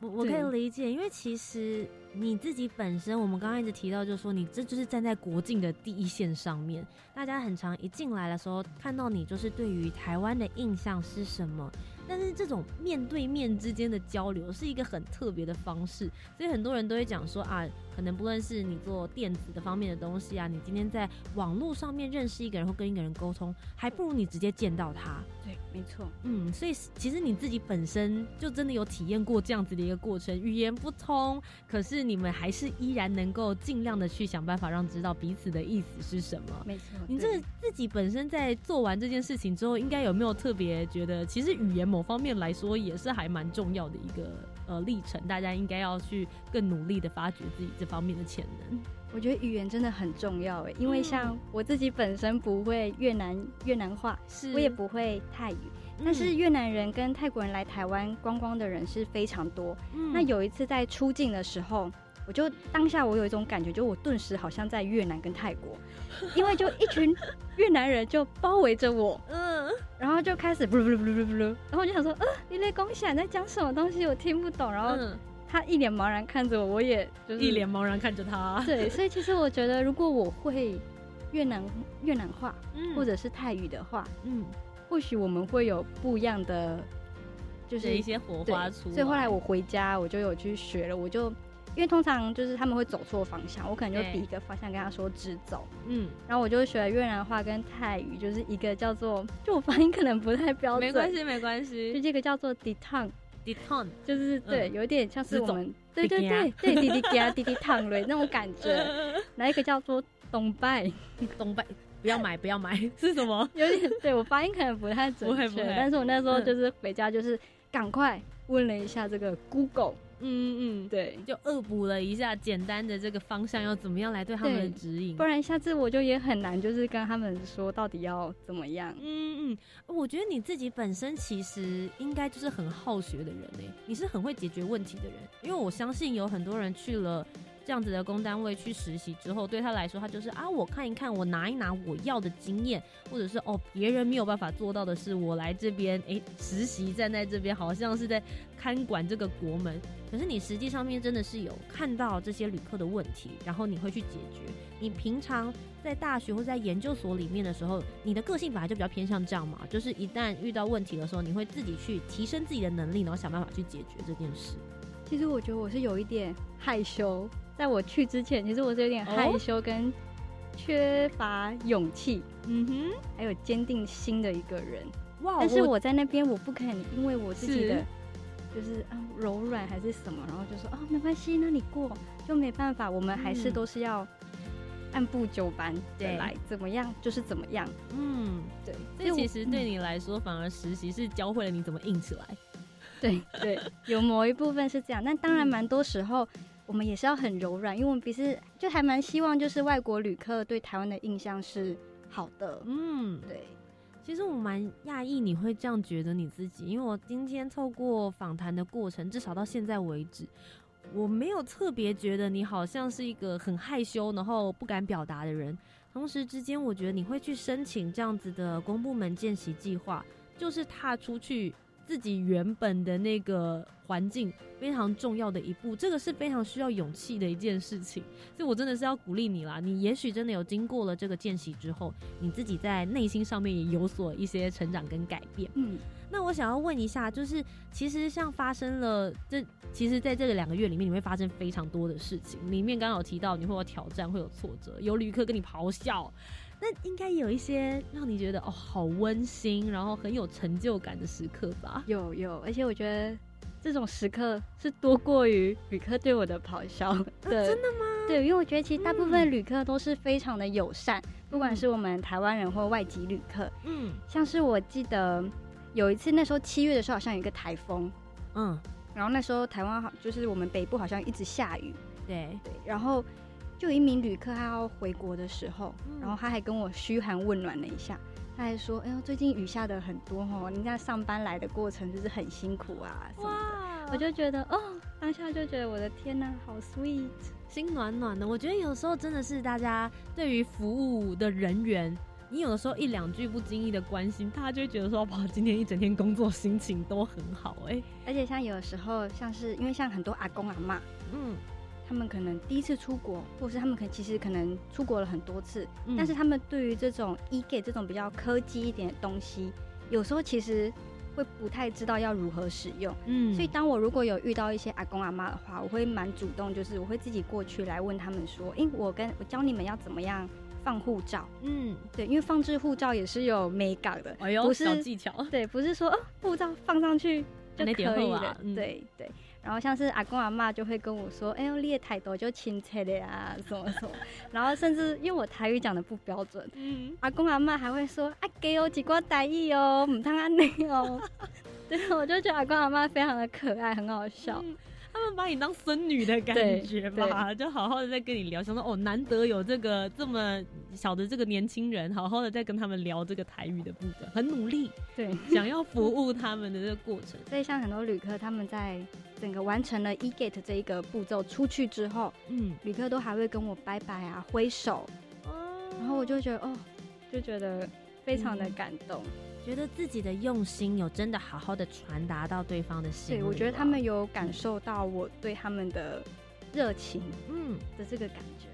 我我可以理解，因为其实你自己本身，我们刚刚一直提到，就是说你这就是站在国境的第一线上面，大家很常一进来的时候看到你，就是对于台湾的印象是什么？但是这种面对面之间的交流是一个很特别的方式，所以很多人都会讲说啊，可能不论是你做电子的方面的东西啊，你今天在网络上面认识一个人或跟一个人沟通，还不如你直接见到他。对，没错。嗯，所以其实你自己本身就真的有体验过这样子的一个过程，语言不通，可是你们还是依然能够尽量的去想办法让知道彼此的意思是什么。没错。你这自己本身在做完这件事情之后，应该有没有特别觉得，其实语言某方面来说也是还蛮重要的一个呃历程，大家应该要去更努力的发掘自己这方面的潜能。我觉得语言真的很重要诶，因为像我自己本身不会越南越南话，是我也不会泰语，但是越南人跟泰国人来台湾观光的人是非常多。那有一次在出境的时候，我就当下我有一种感觉，就我顿时好像在越南跟泰国，因为就一群 越南人就包围着我，嗯，然后就开始然后我就想说，呃，你在恭喜你在讲什么东西，我听不懂，然后。他一脸茫然看着我，我也就是一脸茫然看着他。对，所以其实我觉得，如果我会越南越南话，或者是泰语的话，嗯，或许我们会有不一样的，就是一些火花出。所以后来我回家，我就有去学了。我就因为通常就是他们会走错方向，我可能就比一个方向跟他说直走。嗯，然后我就学了越南话跟泰语，就是一个叫做，就我发音可能不太标准，没关系，没关系。就这个叫做 d e t o n Deton 就是对，有一点像是我们对对对对滴滴嘎滴滴烫雷那种感觉。来一个叫做东拜，东拜不要买不要买是什么？有点对我发音可能不太准确，但是我那时候就是回家就是赶快问了一下这个 Google。嗯嗯，对，就恶补了一下简单的这个方向要怎么样来对他们的指引，不然下次我就也很难，就是跟他们说到底要怎么样。嗯嗯，我觉得你自己本身其实应该就是很好学的人呢，你是很会解决问题的人，因为我相信有很多人去了。这样子的工单位去实习之后，对他来说，他就是啊，我看一看，我拿一拿我要的经验，或者是哦，别人没有办法做到的是，我来这边哎实习，站在这边好像是在看管这个国门。可是你实际上面真的是有看到这些旅客的问题，然后你会去解决。你平常在大学或在研究所里面的时候，你的个性本来就比较偏向这样嘛，就是一旦遇到问题的时候，你会自己去提升自己的能力，然后想办法去解决这件事。其实我觉得我是有一点害羞。在我去之前，其实我是有点害羞跟缺乏勇气，嗯哼，还有坚定心的一个人。哇！但是我在那边，我不肯因为我自己的就是啊柔软还是什么，然后就说啊没关系，那你过就没办法。我们还是都是要按部就班的来，怎么样就是怎么样。嗯，对。这其实对你来说，反而实习是教会了你怎么硬起来。对对，有某一部分是这样，但当然蛮多时候。我们也是要很柔软，因为我们不是就还蛮希望，就是外国旅客对台湾的印象是好的。嗯，对。其实我蛮讶异你会这样觉得你自己，因为我今天透过访谈的过程，至少到现在为止，我没有特别觉得你好像是一个很害羞，然后不敢表达的人。同时之间，我觉得你会去申请这样子的公部门见习计划，就是踏出去。自己原本的那个环境非常重要的一步，这个是非常需要勇气的一件事情，所以我真的是要鼓励你啦。你也许真的有经过了这个见习之后，你自己在内心上面也有所一些成长跟改变。嗯，那我想要问一下，就是其实像发生了这，其实在这个两个月里面，你会发生非常多的事情，里面刚好提到你会有挑战，会有挫折，有旅客跟你咆哮。那应该有一些让你觉得哦好温馨，然后很有成就感的时刻吧？有有，而且我觉得这种时刻是多过于旅客对我的咆哮的。真的吗？对，因为我觉得其实大部分旅客都是非常的友善，不管是我们台湾人或外籍旅客。嗯，像是我记得有一次，那时候七月的时候好像有一个台风，嗯，然后那时候台湾好就是我们北部好像一直下雨。对对，然后。就有一名旅客，他要回国的时候，然后他还跟我嘘寒问暖了一下，他还说：“哎呦，最近雨下的很多哦，你在上班来的过程就是很辛苦啊什么的。”我就觉得哦，当下就觉得我的天呐，好 sweet，心暖暖的。我觉得有时候真的是大家对于服务的人员，你有的时候一两句不经意的关心，大家就会觉得说：“哇，今天一整天工作心情都很好。”哎，而且像有的时候，像是因为像很多阿公阿妈，嗯。他们可能第一次出国，或者是他们可能其实可能出国了很多次，但是他们对于这种 e gate 这种比较科技一点的东西，有时候其实会不太知道要如何使用。嗯，所以当我如果有遇到一些阿公阿妈的话，我会蛮主动，就是我会自己过去来问他们说：“哎，我跟我教你们要怎么样放护照。”嗯，对，因为放置护照也是有美感的，哎呦，小技巧。对，不是说哦，护照放上去就可以了。对对。然后像是阿公阿妈就会跟我说：“哎呦，列台多就亲切的呀，什么什么。”然后甚至因为我台语讲的不标准，嗯阿公阿妈还会说：“啊，给我几挂台语哦，唔通安尼哦。”对，我就觉得阿公阿妈非常的可爱，很好笑。他们把你当孙女的感觉吧，就好好的在跟你聊，想说哦，难得有这个这么小的这个年轻人，好好的在跟他们聊这个台语的部分，很努力，对，想要服务他们的这个过程。所以像很多旅客，他们在整个完成了 e gate 这一个步骤出去之后，嗯，旅客都还会跟我拜拜啊，挥手，哦。然后我就觉得哦，就觉得非常的感动。觉得自己的用心有真的好好的传达到对方的心里，对我觉得他们有感受到我对他们的热情，嗯的这个感觉。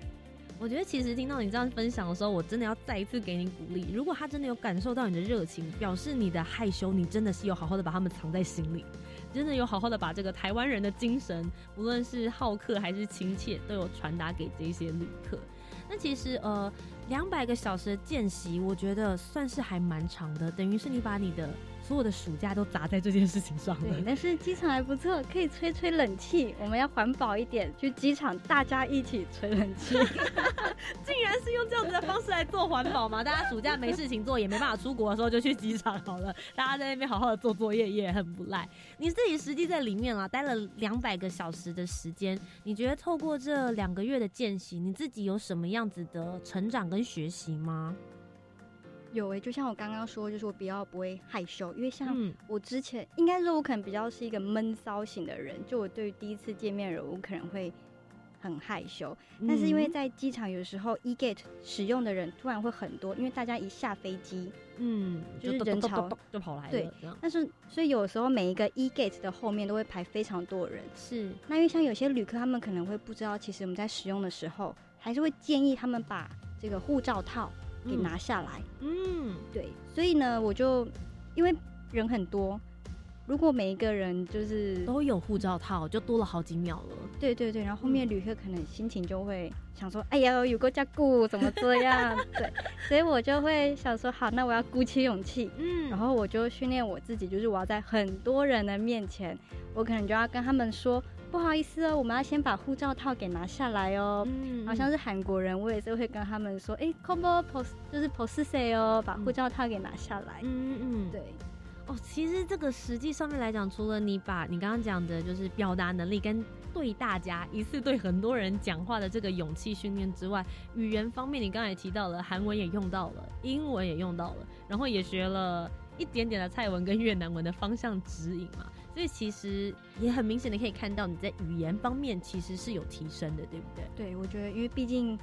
我觉得其实听到你这样分享的时候，我真的要再一次给你鼓励。如果他真的有感受到你的热情，表示你的害羞，你真的是有好好的把他们藏在心里，真的有好好的把这个台湾人的精神，无论是好客还是亲切，都有传达给这些旅客。那其实呃。两百个小时的见习，我觉得算是还蛮长的，等于是你把你的。所有的暑假都砸在这件事情上了。对，但是机场还不错，可以吹吹冷气。我们要环保一点，去机场大家一起吹冷气。竟然是用这样子的方式来做环保吗？大家暑假没事情做，也没办法出国的时候，就去机场好了。大家在那边好好的做作业，也很不赖。你自己实际在里面啊，待了两百个小时的时间，你觉得透过这两个月的见习，你自己有什么样子的成长跟学习吗？有诶，就像我刚刚说，就是我比较不会害羞，因为像我之前应该说，我可能比较是一个闷骚型的人，就我对于第一次见面人，我可能会很害羞。但是因为在机场，有时候 e gate 使用的人突然会很多，因为大家一下飞机，嗯，就是人潮就跑来了。对，但是所以有时候每一个 e gate 的后面都会排非常多人。是，那因为像有些旅客，他们可能会不知道，其实我们在使用的时候，还是会建议他们把这个护照套。给拿下来，嗯，对，所以呢，我就因为人很多，如果每一个人就是都有护照套，就多了好几秒了。对对对，然后后面旅客可能心情就会想说：“哎呀，有个加固怎么这样？” 对，所以我就会想说：“好，那我要鼓起勇气。”嗯，然后我就训练我自己，就是我要在很多人的面前，我可能就要跟他们说。不好意思哦，我们要先把护照套给拿下来哦。嗯，好像是韩国人，我也是会跟他们说，哎，combo post 就是 post say 哦，把护照套给拿下来。嗯嗯，对。哦，其实这个实际上面来讲，除了你把你刚刚讲的，就是表达能力跟对大家一次对很多人讲话的这个勇气训练之外，语言方面你刚才也提到了，韩文也用到了，英文也用到了，然后也学了一点点的泰文跟越南文的方向指引嘛。所以其实也很明显的可以看到你在语言方面其实是有提升的，对不对？对，我觉得因为毕竟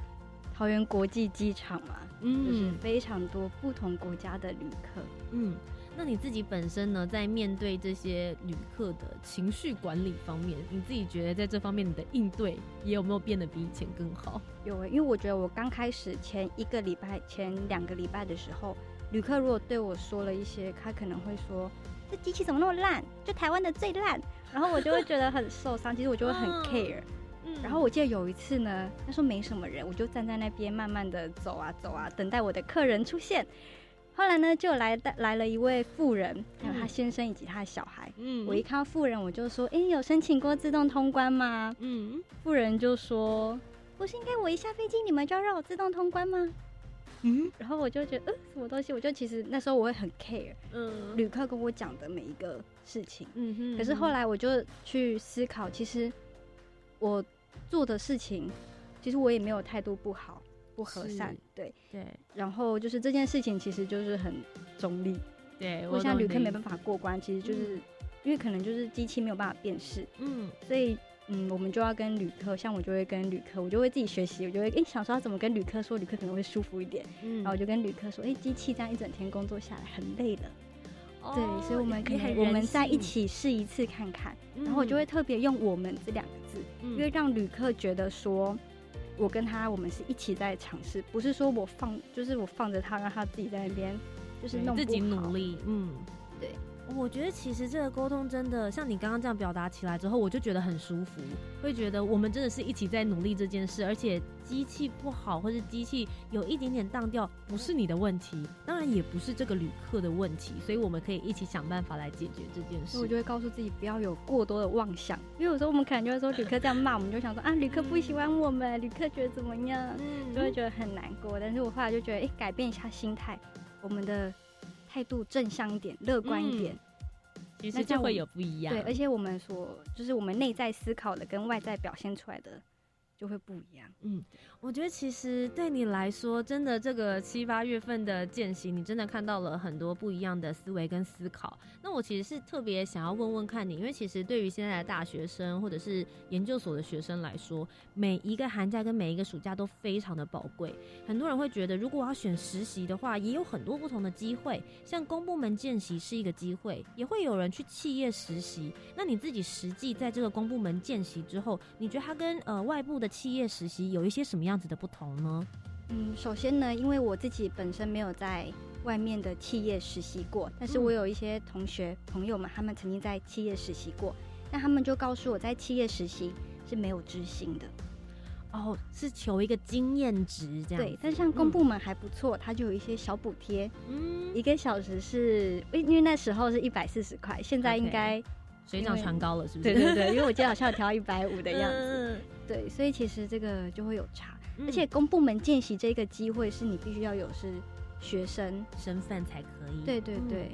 桃园国际机场嘛，嗯，就是非常多不同国家的旅客。嗯，那你自己本身呢，在面对这些旅客的情绪管理方面，你自己觉得在这方面你的应对也有没有变得比以前更好？有，因为我觉得我刚开始前一个礼拜、前两个礼拜的时候，旅客如果对我说了一些，他可能会说。这机器怎么那么烂？就台湾的最烂，然后我就会觉得很受伤。其实我就会很 care。嗯，然后我记得有一次呢，他说没什么人，我就站在那边慢慢的走啊走啊，等待我的客人出现。后来呢，就来来了一位妇人，还有他先生以及他的小孩。嗯，我一看到妇人，我就说：“哎，有申请过自动通关吗？”嗯，妇人就说：“不是应该我一下飞机，你们就要让我自动通关吗？”嗯，然后我就觉得，呃，什么东西？我就其实那时候我会很 care，嗯，旅客跟我讲的每一个事情，嗯哼。可是后来我就去思考，其实我做的事情，其实我也没有态度不好、不和善，对对。然后就是这件事情，其实就是很中立，对。我想旅客没办法过关，其实就是因为可能就是机器没有办法辨识，嗯，所以。嗯，我们就要跟旅客，像我就会跟旅客，我就会自己学习，我就会哎想说要怎么跟旅客说，旅客可能会舒服一点。嗯，然后我就跟旅客说，哎，机器这样一整天工作下来很累了。对，所以我们可以我们再一起试一次看看。然后我就会特别用“我们”这两个字，因为让旅客觉得说，我跟他我们是一起在尝试，不是说我放就是我放着他让他自己在那边就是弄自己努力。嗯，对。我觉得其实这个沟通真的像你刚刚这样表达起来之后，我就觉得很舒服，会觉得我们真的是一起在努力这件事，而且机器不好或者机器有一点点当掉，不是你的问题，当然也不是这个旅客的问题，所以我们可以一起想办法来解决这件事。我就会告诉自己不要有过多的妄想，因为有时候我们可能就会说旅客这样骂，我们就想说啊，旅客不喜欢我们，旅客觉得怎么样，就会觉得很难过。但是我后来就觉得，哎，改变一下心态，我们的态度正向一点，乐观一点。其实就会有不一样，对，而且我们所就是我们内在思考的跟外在表现出来的就会不一样，嗯。我觉得其实对你来说，真的这个七八月份的见习，你真的看到了很多不一样的思维跟思考。那我其实是特别想要问问看你，因为其实对于现在的大学生或者是研究所的学生来说，每一个寒假跟每一个暑假都非常的宝贵。很多人会觉得，如果要选实习的话，也有很多不同的机会，像公部门见习是一个机会，也会有人去企业实习。那你自己实际在这个公部门见习之后，你觉得它跟呃外部的企业实习有一些什么样？子的不同呢？嗯，首先呢，因为我自己本身没有在外面的企业实习过，但是我有一些同学朋友们，他们曾经在企业实习过，那他们就告诉我在企业实习是没有知薪的。哦，是求一个经验值这样。对，但像公部门还不错，它就有一些小补贴。嗯，一个小时是，因为那时候是一百四十块，现在应该水涨船高了，是不是？对对对，因为我记得好像调到一百五的样子。对，所以其实这个就会有差。而且公部门见习这个机会是你必须要有是学生身份才可以。对对对，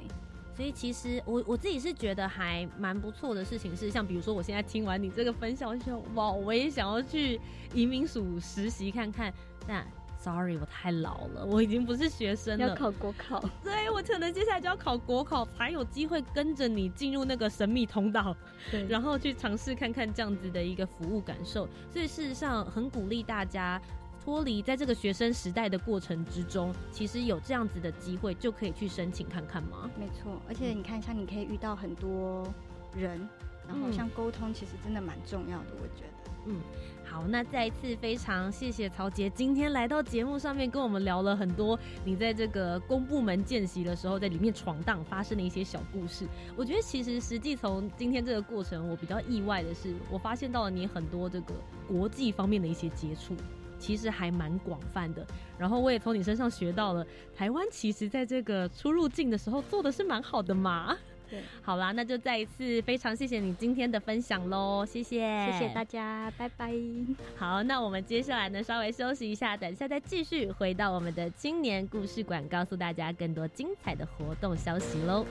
所以其实我我自己是觉得还蛮不错的事情是，像比如说我现在听完你这个分享，我就哇，我也想要去移民署实习看看。那 sorry，我太老了，我已经不是学生了，要考国考。对，我可能接下来就要考国考，才有机会跟着你进入那个神秘通道，对，然后去尝试看看这样子的一个服务感受。所以事实上很鼓励大家。脱离在这个学生时代的过程之中，其实有这样子的机会，就可以去申请看看吗？没错，而且你看，像你可以遇到很多人，然后像沟通，其实真的蛮重要的，我觉得。嗯，好，那再一次非常谢谢曹杰今天来到节目上面跟我们聊了很多你在这个公部门见习的时候在里面闯荡发生的一些小故事。我觉得其实实际从今天这个过程，我比较意外的是，我发现到了你很多这个国际方面的一些接触。其实还蛮广泛的，然后我也从你身上学到了，台湾其实在这个出入境的时候做的是蛮好的嘛。对，好啦，那就再一次非常谢谢你今天的分享喽，谢谢，谢谢大家，拜拜。好，那我们接下来呢稍微休息一下，等一下再继续回到我们的青年故事馆，告诉大家更多精彩的活动消息喽。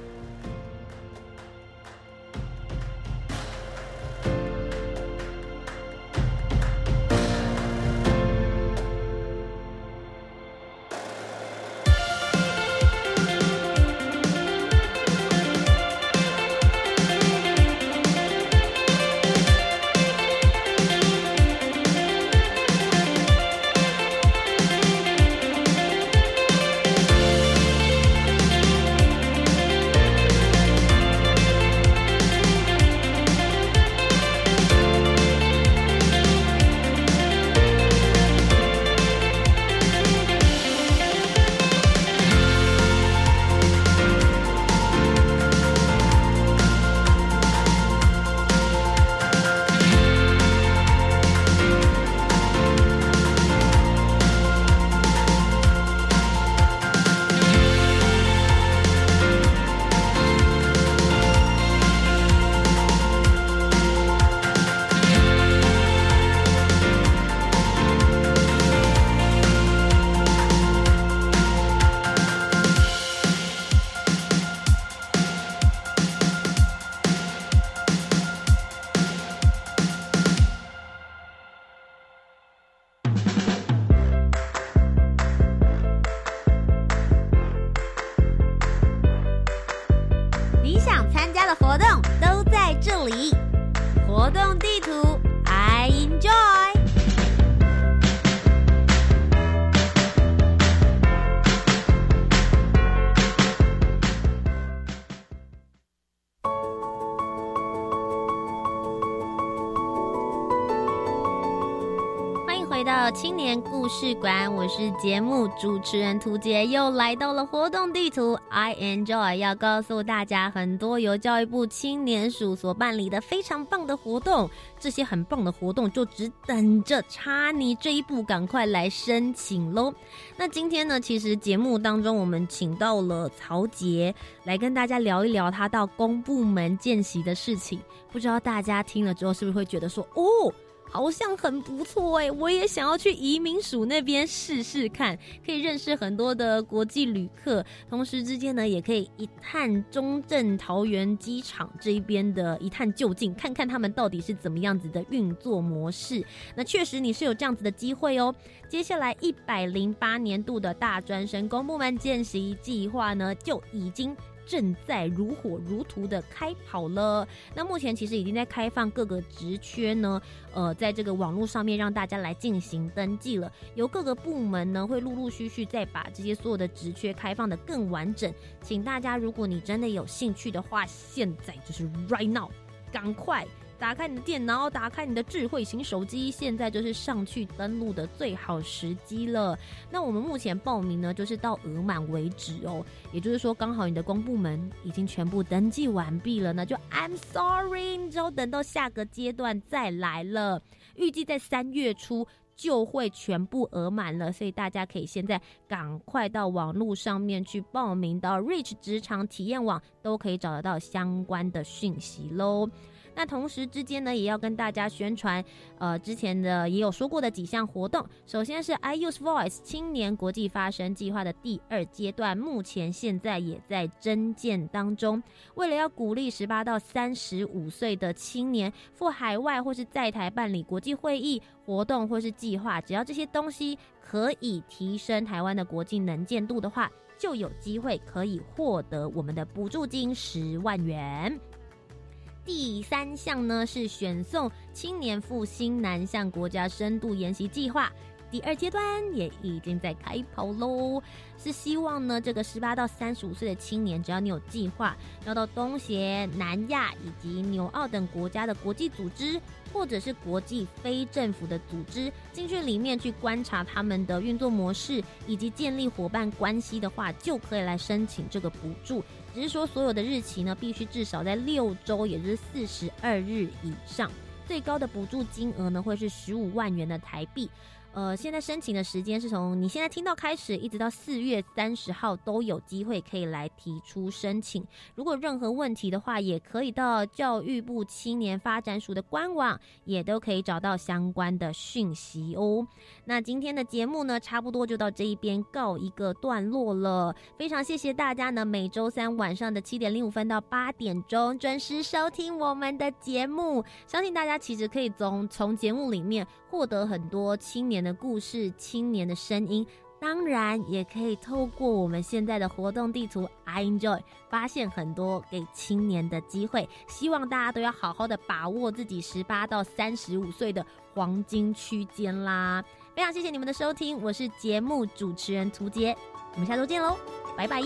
回到青年故事馆，我是节目主持人涂杰，又来到了活动地图。I enjoy 要告诉大家很多由教育部青年署所办理的非常棒的活动，这些很棒的活动就只等着差你这一步，赶快来申请喽。那今天呢，其实节目当中我们请到了曹杰来跟大家聊一聊他到公部门见习的事情，不知道大家听了之后是不是会觉得说，哦。好像很不错哎，我也想要去移民署那边试试看，可以认识很多的国际旅客，同时之间呢，也可以一探中正桃园机场这一边的一探究竟，看看他们到底是怎么样子的运作模式。那确实你是有这样子的机会哦。接下来一百零八年度的大专生公部门见习计划呢，就已经。正在如火如荼的开跑了。那目前其实已经在开放各个职缺呢，呃，在这个网络上面让大家来进行登记了。由各个部门呢会陆陆续续再把这些所有的职缺开放的更完整。请大家，如果你真的有兴趣的话，现在就是 right now，赶快。打开你的电脑，打开你的智慧型手机，现在就是上去登录的最好时机了。那我们目前报名呢，就是到额满为止哦。也就是说，刚好你的公部门已经全部登记完毕了，那就 I'm sorry，你只要等到下个阶段再来了。预计在三月初就会全部额满了，所以大家可以现在赶快到网络上面去报名，到 Rich 职场体验网都可以找得到相关的讯息喽。那同时之间呢，也要跟大家宣传，呃，之前的也有说过的几项活动。首先是 I Use Voice 青年国际发声计划的第二阶段，目前现在也在征建当中。为了要鼓励十八到三十五岁的青年赴海外或是在台办理国际会议活动或是计划，只要这些东西可以提升台湾的国际能见度的话，就有机会可以获得我们的补助金十万元。第三项呢是选送青年赴新南向国家深度研习计划，第二阶段也已经在开跑喽。是希望呢，这个十八到三十五岁的青年，只要你有计划要到东协、南亚以及纽澳等国家的国际组织，或者是国际非政府的组织，进去里面去观察他们的运作模式，以及建立伙伴关系的话，就可以来申请这个补助。只是说，所有的日期呢，必须至少在六周，也就是四十二日以上。最高的补助金额呢，会是十五万元的台币。呃，现在申请的时间是从你现在听到开始，一直到四月三十号都有机会可以来提出申请。如果任何问题的话，也可以到教育部青年发展署的官网，也都可以找到相关的讯息哦。那今天的节目呢，差不多就到这一边告一个段落了。非常谢谢大家呢，每周三晚上的七点零五分到八点钟准时收听我们的节目。相信大家其实可以从从节目里面获得很多青年。的故事，青年的声音，当然也可以透过我们现在的活动地图，I enjoy，发现很多给青年的机会。希望大家都要好好的把握自己十八到三十五岁的黄金区间啦！非常谢谢你们的收听，我是节目主持人涂杰，我们下周见喽，拜拜。